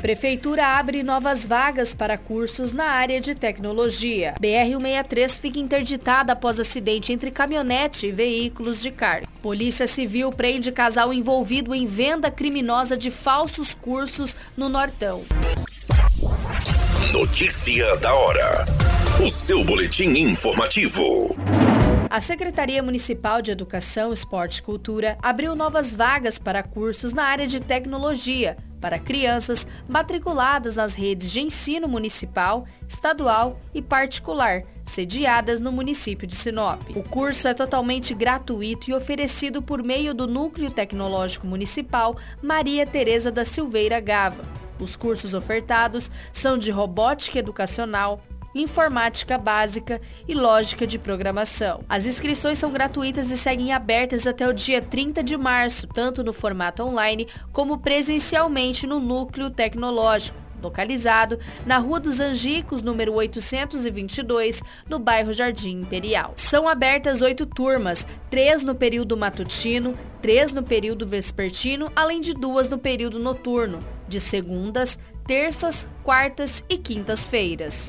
Prefeitura abre novas vagas para cursos na área de tecnologia. BR-163 fica interditada após acidente entre caminhonete e veículos de carga. Polícia Civil prende casal envolvido em venda criminosa de falsos cursos no Nortão. Notícia da hora. O seu boletim informativo. A Secretaria Municipal de Educação, Esporte e Cultura abriu novas vagas para cursos na área de tecnologia para crianças matriculadas nas redes de ensino municipal, estadual e particular, sediadas no município de Sinop. O curso é totalmente gratuito e oferecido por meio do Núcleo Tecnológico Municipal Maria Tereza da Silveira Gava. Os cursos ofertados são de robótica educacional, informática básica e lógica de programação. As inscrições são gratuitas e seguem abertas até o dia 30 de março, tanto no formato online como presencialmente no núcleo tecnológico localizado na Rua dos Angicos, número 822, no bairro Jardim Imperial. São abertas oito turmas, três no período matutino, três no período vespertino, além de duas no período noturno, de segundas, terças, quartas e quintas-feiras.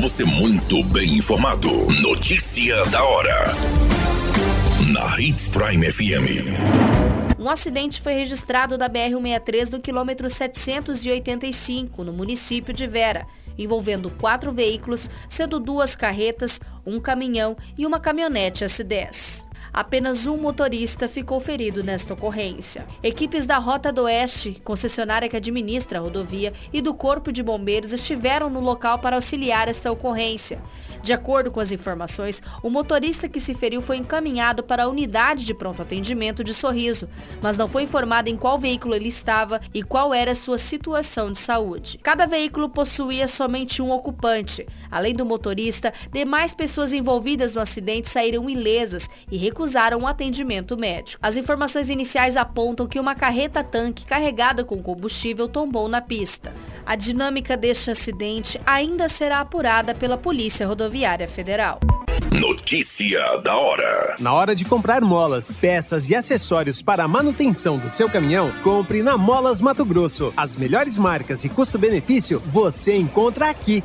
Você muito bem informado. Notícia da hora. Na Hits Prime FM. Um acidente foi registrado na BR-163 no quilômetro 785, no município de Vera, envolvendo quatro veículos, sendo duas carretas, um caminhão e uma caminhonete S10. Apenas um motorista ficou ferido nesta ocorrência. Equipes da Rota do Oeste, concessionária que administra a rodovia, e do Corpo de Bombeiros estiveram no local para auxiliar esta ocorrência. De acordo com as informações, o motorista que se feriu foi encaminhado para a unidade de pronto atendimento de Sorriso, mas não foi informado em qual veículo ele estava e qual era sua situação de saúde. Cada veículo possuía somente um ocupante. Além do motorista, demais pessoas envolvidas no acidente saíram ilesas e recusaram o atendimento médico. As informações iniciais apontam que uma carreta-tanque carregada com combustível tombou na pista. A dinâmica deste acidente ainda será apurada pela Polícia Rodoviária Federal. Notícia da hora. Na hora de comprar molas, peças e acessórios para a manutenção do seu caminhão, compre na Molas Mato Grosso. As melhores marcas e custo-benefício você encontra aqui.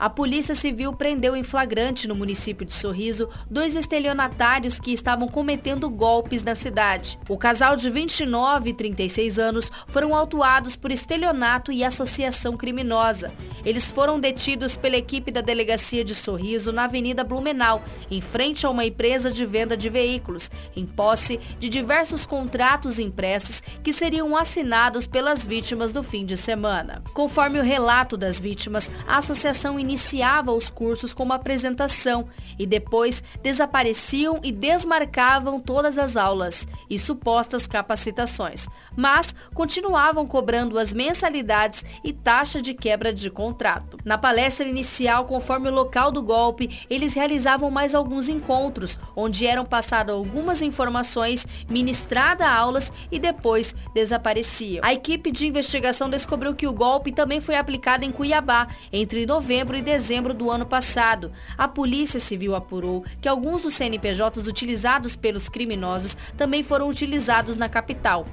A Polícia Civil prendeu em flagrante no município de Sorriso dois estelionatários que estavam cometendo golpes na cidade. O casal de 29 e 36 anos foram autuados por estelionato e associação criminosa. Eles foram detidos pela equipe da Delegacia de Sorriso na Avenida Blumenau, em frente a uma empresa de venda de veículos, em posse de diversos contratos impressos que seriam assinados pelas vítimas no fim de semana. Conforme o relato das vítimas, a associação iniciava os cursos com uma apresentação e depois desapareciam e desmarcavam todas as aulas e supostas capacitações, mas continuavam cobrando as mensalidades e taxa de quebra de contrato. Na palestra inicial, conforme o local do golpe, eles realizavam mais alguns encontros, onde eram passadas algumas informações, ministrada aulas e depois desapareciam. A equipe de investigação descobriu que o golpe também foi aplicado em Cuiabá entre novembro e dezembro do ano passado. A Polícia Civil apurou que alguns dos CNPJs utilizados pelos criminosos também foram utilizados na capital.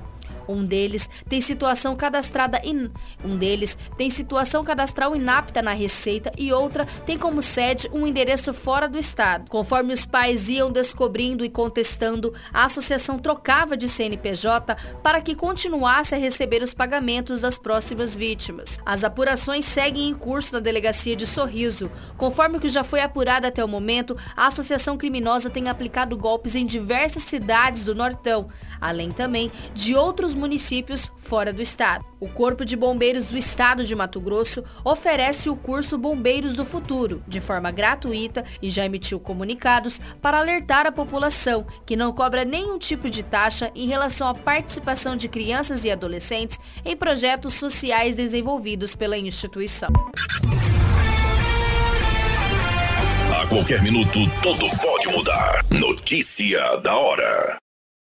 Um deles tem situação cadastrada in... um deles tem situação cadastral inapta na Receita e outra tem como sede um endereço fora do estado. Conforme os pais iam descobrindo e contestando, a associação trocava de CNPJ para que continuasse a receber os pagamentos das próximas vítimas. As apurações seguem em curso na delegacia de Sorriso. Conforme o que já foi apurado até o momento, a associação criminosa tem aplicado golpes em diversas cidades do Nortão, além também de outros municípios fora do estado. O Corpo de Bombeiros do Estado de Mato Grosso oferece o curso Bombeiros do Futuro, de forma gratuita, e já emitiu comunicados para alertar a população que não cobra nenhum tipo de taxa em relação à participação de crianças e adolescentes em projetos sociais desenvolvidos pela instituição. A qualquer minuto, tudo pode mudar. Notícia da hora.